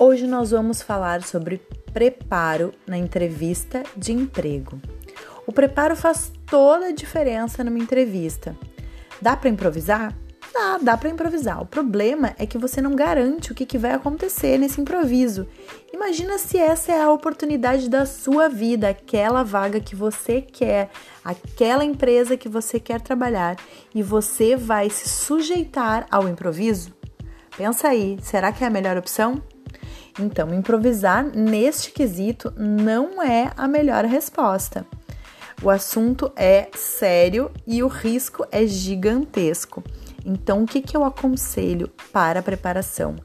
Hoje nós vamos falar sobre preparo na entrevista de emprego. O preparo faz toda a diferença numa entrevista. Dá para improvisar? Dá, dá para improvisar. O problema é que você não garante o que, que vai acontecer nesse improviso. Imagina se essa é a oportunidade da sua vida, aquela vaga que você quer, aquela empresa que você quer trabalhar e você vai se sujeitar ao improviso? Pensa aí, será que é a melhor opção? Então, improvisar neste quesito não é a melhor resposta. O assunto é sério e o risco é gigantesco. Então, o que, que eu aconselho para a preparação?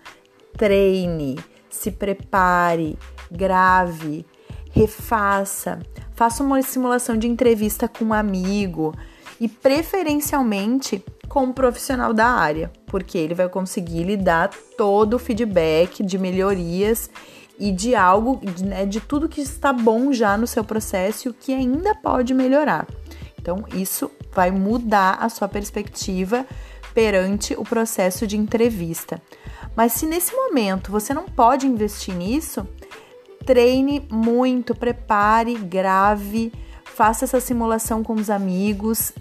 Treine, se prepare, grave, refaça, faça uma simulação de entrevista com um amigo e, preferencialmente, com um profissional da área, porque ele vai conseguir lhe dar todo o feedback de melhorias e de algo, né, de tudo que está bom já no seu processo e o que ainda pode melhorar. Então, isso vai mudar a sua perspectiva perante o processo de entrevista. Mas se nesse momento você não pode investir nisso, treine muito, prepare, grave, faça essa simulação com os amigos,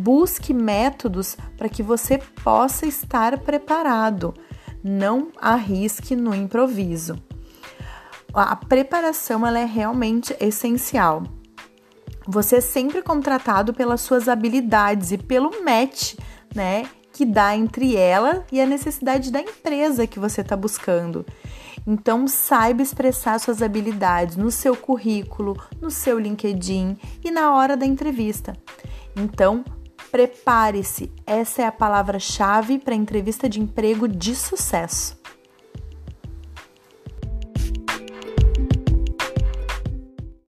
Busque métodos para que você possa estar preparado. Não arrisque no improviso. A preparação ela é realmente essencial. Você é sempre contratado pelas suas habilidades e pelo match, né, que dá entre ela e a necessidade da empresa que você está buscando. Então, saiba expressar suas habilidades no seu currículo, no seu LinkedIn e na hora da entrevista. Então, Prepare-se, essa é a palavra-chave para a entrevista de emprego de sucesso.